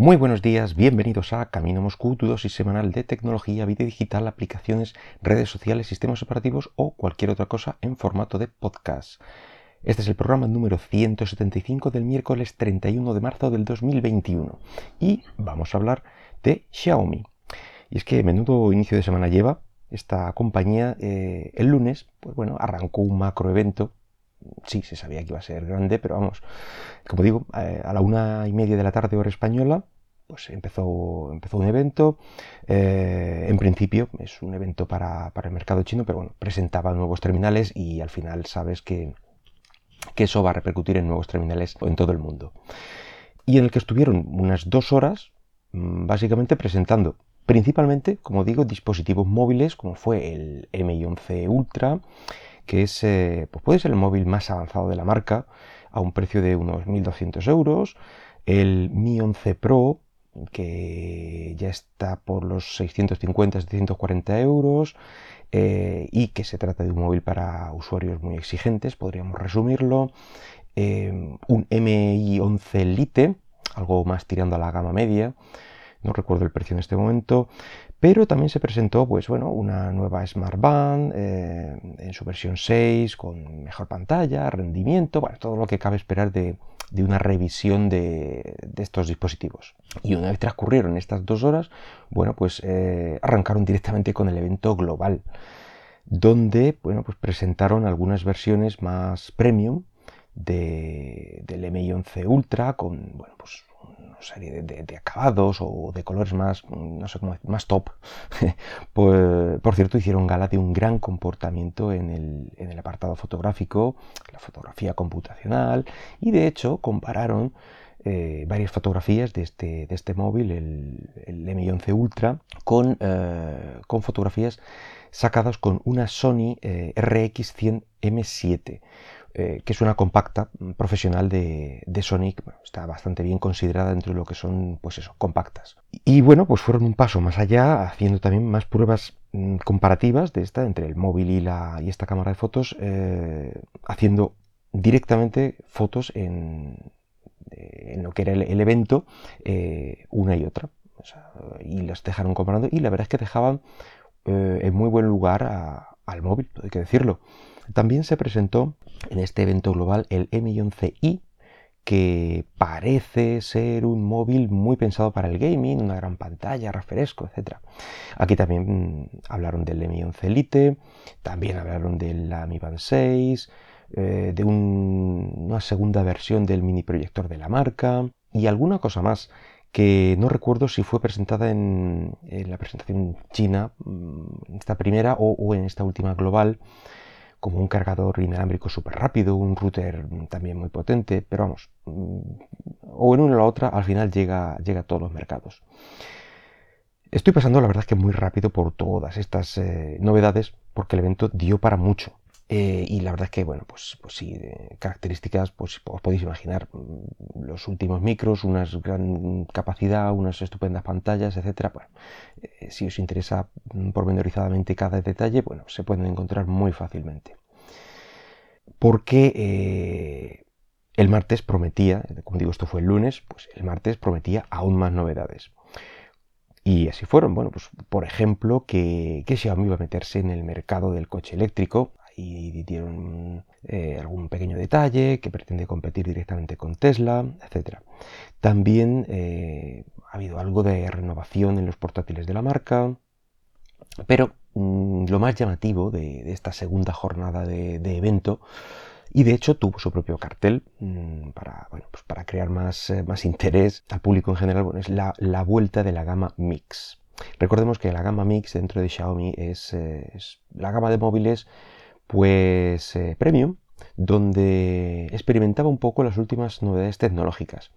Muy buenos días, bienvenidos a Camino Moscú, tu dosis semanal de tecnología, vida digital, aplicaciones, redes sociales, sistemas operativos o cualquier otra cosa en formato de podcast. Este es el programa número 175 del miércoles 31 de marzo del 2021 y vamos a hablar de Xiaomi. Y es que menudo inicio de semana lleva esta compañía. Eh, el lunes, pues bueno, arrancó un macroevento sí, se sabía que iba a ser grande, pero vamos, como digo, eh, a la una y media de la tarde hora española, pues empezó, empezó un evento. Eh, en principio es un evento para, el mercado chino, pero bueno, presentaba nuevos terminales y al final sabes que, que eso va a repercutir en nuevos terminales en todo el mundo. Y en el que estuvieron unas dos horas, mm, básicamente presentando principalmente, como digo, dispositivos móviles, como fue el M11 Ultra, que es, eh, pues puede ser el móvil más avanzado de la marca, a un precio de unos 1.200 euros. El Mi 11 Pro, que ya está por los 650-740 euros. Eh, y que se trata de un móvil para usuarios muy exigentes, podríamos resumirlo. Eh, un MI 11 Lite, algo más tirando a la gama media, no recuerdo el precio en este momento, pero también se presentó pues, bueno, una nueva Smart Band eh, en su versión 6 con mejor pantalla, rendimiento, bueno, todo lo que cabe esperar de, una revisión de, estos dispositivos. Y una vez transcurrieron estas dos horas, bueno, pues eh, arrancaron directamente con el evento global, donde bueno, pues presentaron algunas versiones más premium del MI11 Ultra con bueno, pues serie de, acabados o de colores más, no sé cómo más top, pues, por cierto, hicieron gala de un gran comportamiento en el, apartado fotográfico, la fotografía computacional, y de hecho compararon eh, varias fotografías de este, de este móvil, el, el M11 Ultra, con, eh, con fotografías sacadas con una Sony eh, RX100 M7 eh, que es una compacta mm, profesional de, de Sonic, está bastante bien considerada dentro de lo que son, pues eso, compactas. Y bueno, pues fueron un paso más allá, haciendo también más pruebas mm, comparativas de esta entre el móvil y, la, y esta cámara de fotos, eh, haciendo directamente fotos en, eh, en, lo que era el, evento, una y otra. y las dejaron comparando y la verdad es que dejaban en muy buen lugar al móvil, hay que decirlo. También se presentó en este evento global el M11i, que parece ser un móvil muy pensado para el gaming, una gran pantalla, refresco, etc. Aquí también mm, hablaron del M11 Elite, también hablaron del Mi Band 6, eh, de una segunda versión del mini proyector de la marca y alguna cosa más que no recuerdo si fue presentada en, la presentación china, mm, esta primera o en esta última global, como un cargador inalámbrico súper rápido, un router también muy potente, pero vamos, mm, o en una o la otra, al final llega, llega a todos los mercados. Estoy pasando, la verdad, que muy rápido por todas estas eh, novedades, porque el evento dio para mucho. Eh, y la verdad es que, bueno, pues, pues sí, características, pues os podéis imaginar, mm, los últimos micros, una gran capacidad, unas estupendas pantallas, etcétera. Bueno, eh, si os interesa mm, pormenorizadamente cada detalle, bueno, se pueden encontrar muy fácilmente. Porque eh, el martes prometía, como digo, esto fue el lunes, pues el martes prometía aún más novedades. Y así fueron. Bueno, pues por ejemplo, que, que Xiaomi iba a meterse en el mercado del coche eléctrico y dieron eh, algún pequeño detalle que pretende competir directamente con Tesla, etc. También eh, ha habido algo de renovación en los portátiles de la marca, pero mm, lo más llamativo de, esta segunda jornada de, evento y de hecho tuvo su propio cartel mm, para, bueno, pues para crear más, eh, más, interés al público en general. Es la, la, vuelta de la gama Mix. Recordemos que la gama Mix dentro de Xiaomi es la gama de móviles pues eh, Premium, donde experimentaba un poco las últimas novedades tecnológicas,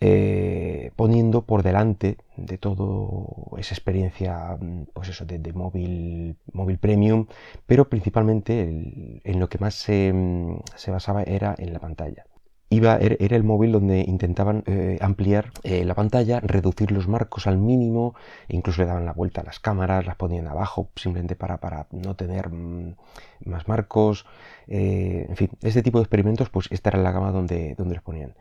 eh, poniendo por delante de todo esa experiencia, mm, pues eso, de, móvil, móvil premium, pero principalmente en lo que más se, mm, se basaba era en la pantalla iba, era el móvil donde intentaban eh, ampliar eh, la pantalla, reducir los marcos al mínimo, incluso le daban la vuelta a las cámaras, las ponían abajo simplemente para, para no tener mm, más marcos. Eh, en fin, este tipo de experimentos, pues esta era la gama donde, donde los ponían.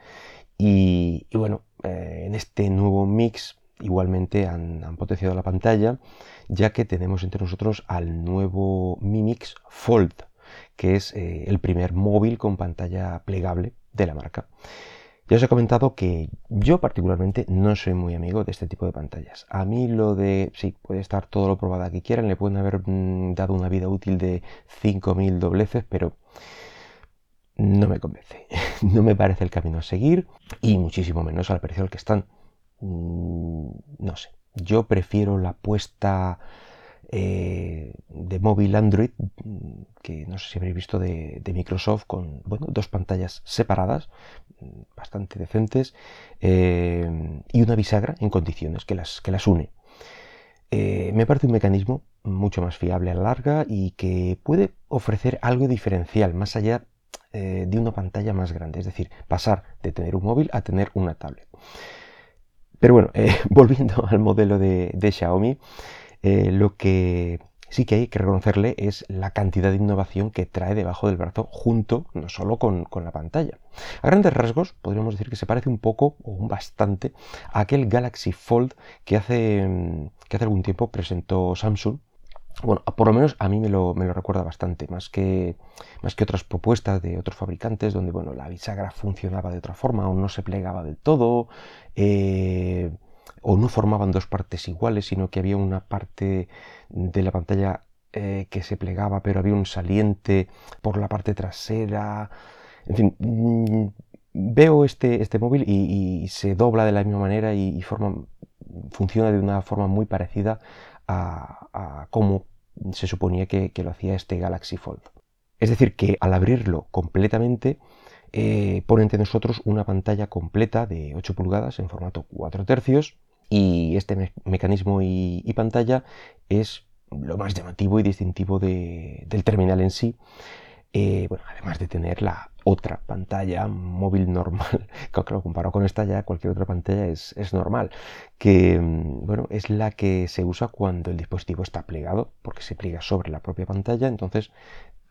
Y, bueno, en este nuevo mix igualmente han, potenciado la pantalla, ya que tenemos entre nosotros al nuevo Mi Mix Fold, que es el primer móvil con pantalla plegable de la marca. Ya os he comentado que yo particularmente no soy muy amigo de este tipo de pantallas. A mí lo de, sí, puede estar todo lo probada que quieran, le pueden haber mm, dado una vida útil de 5.000 dobleces, pero no me convence. no me parece el camino a seguir y muchísimo menos al precio al que están. Mm, no sé. Yo prefiero la apuesta eh, de móvil Android, que no sé si habréis visto de, Microsoft, con dos pantallas separadas, bastante decentes, eh, y una bisagra en condiciones que las, que las une. Eh, me parece un mecanismo mucho más fiable a la larga y que puede ofrecer algo diferencial, más allá de una pantalla más grande, es decir, pasar de tener un móvil a tener una tablet. Pero bueno, volviendo al modelo de Xiaomi, eh, lo que sí que hay que reconocerle es la cantidad de innovación que trae debajo del brazo junto, no solo con, la pantalla. A grandes rasgos podríamos decir que se parece un poco o un bastante a aquel Galaxy Fold que hace, mm, que hace algún tiempo presentó Samsung. Bueno, por lo menos a mí me lo, recuerda bastante, más que, más que otras propuestas de otros fabricantes donde bueno, la bisagra funcionaba de otra forma o no se plegaba del todo. Eh, o no formaban dos partes iguales, sino que había una parte de la pantalla eh, que se plegaba, pero había un saliente por la parte trasera. En fin, mm, veo este, este móvil y, se dobla de la misma manera y, forma, funciona de una forma muy parecida a, a cómo se suponía que, lo hacía este Galaxy Fold. Es decir, que al abrirlo completamente, eh, pone entre nosotros una pantalla completa de 8 pulgadas en formato 4 tercios y este mecanismo y, pantalla es lo más llamativo y distintivo del terminal en sí. Eh, bueno, además de tener la otra pantalla móvil normal, que lo comparo con esta ya, cualquier otra pantalla es, normal, que mm, bueno, es la que se usa cuando el dispositivo está plegado, porque se pliega sobre la propia pantalla, entonces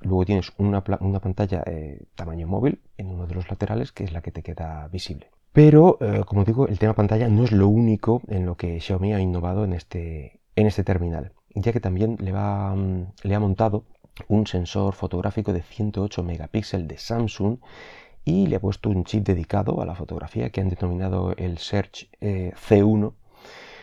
luego tienes una, pantalla eh, tamaño móvil en uno de los laterales, que es la que te queda visible. Pero, eh, como digo, el tema pantalla no es lo único en lo que Xiaomi ha innovado en este, en este terminal, ya que también le, va, mm, le ha montado un sensor fotográfico de 108 megapíxeles de Samsung y le ha puesto un chip dedicado a la fotografía que han denominado el Search eh, C1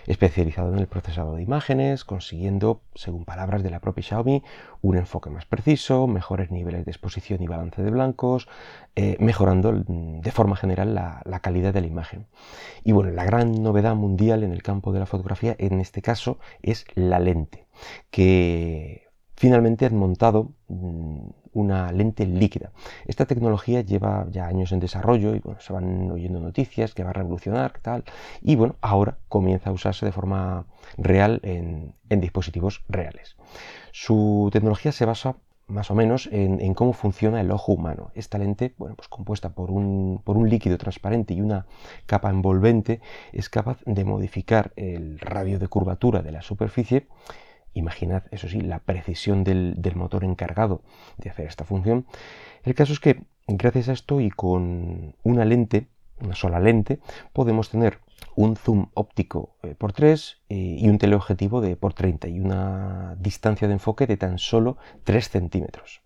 especializado en el procesado de imágenes, consiguiendo, según palabras de la propia Xiaomi, un enfoque más preciso, mejores niveles de exposición y balance de blancos, eh, mejorando mm, de forma general la, la, calidad de la imagen. Y bueno, la gran novedad mundial en el campo de la fotografía en este caso es la lente, que finalmente han montado mm, una lente líquida. Esta tecnología lleva ya años en desarrollo y bueno, se van oyendo noticias que va a revolucionar, tal, y bueno, ahora comienza a usarse de forma real en, dispositivos reales. Su tecnología se basa más o menos en, cómo funciona el ojo humano. Esta lente, bueno, pues compuesta por un, por un líquido transparente y una capa envolvente, es capaz de modificar el radio de curvatura de la superficie Imaginad, eso sí, la precisión del, motor encargado de hacer esta función. El caso es que gracias a esto y con una lente, una sola lente, podemos tener un zoom óptico eh, por 3 eh, y un teleobjetivo de por 30 y una distancia de enfoque de tan solo 3 centímetros.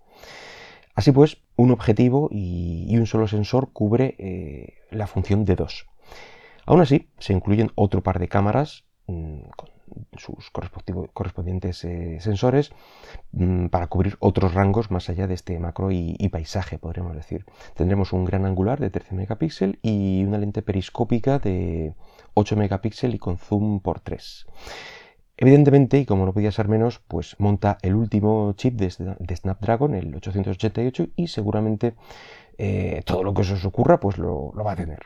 Así pues, un objetivo y, un solo sensor cubre eh, la función de dos. Aún así, se incluyen otro par de cámaras mm, con sus correspondientes eh, sensores mm, para cubrir otros rangos más allá de este macro y, paisaje, podríamos decir. Tendremos un gran angular de 13 megapíxeles y una lente periscópica de 8 megapíxeles y con zoom por 3. Evidentemente, y como no podía ser menos, pues monta el último chip de, Snapdragon, el 888, y seguramente eh, todo lo que os ocurra, pues lo va a tener.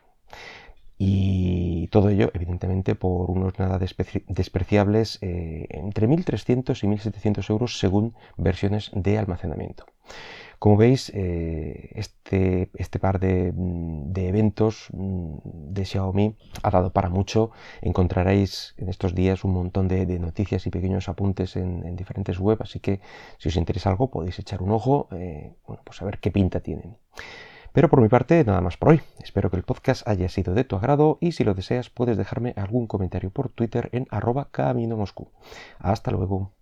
Todo ello, evidentemente, por unos nada despreciables eh, entre 1.300 y 1.700 euros según versiones de almacenamiento. Como veis, eh, este, este, par de, eventos mm, de Xiaomi ha dado para mucho. Encontraréis en estos días un montón de, noticias y pequeños apuntes en, diferentes webs, así que si os interesa algo podéis echar un ojo, eh, bueno, pues a ver qué pinta tienen. Pero por mi parte, nada más por hoy. Espero que el podcast haya sido de tu agrado y si lo deseas puedes dejarme algún comentario por Twitter en arroba camino Moscú. Hasta luego.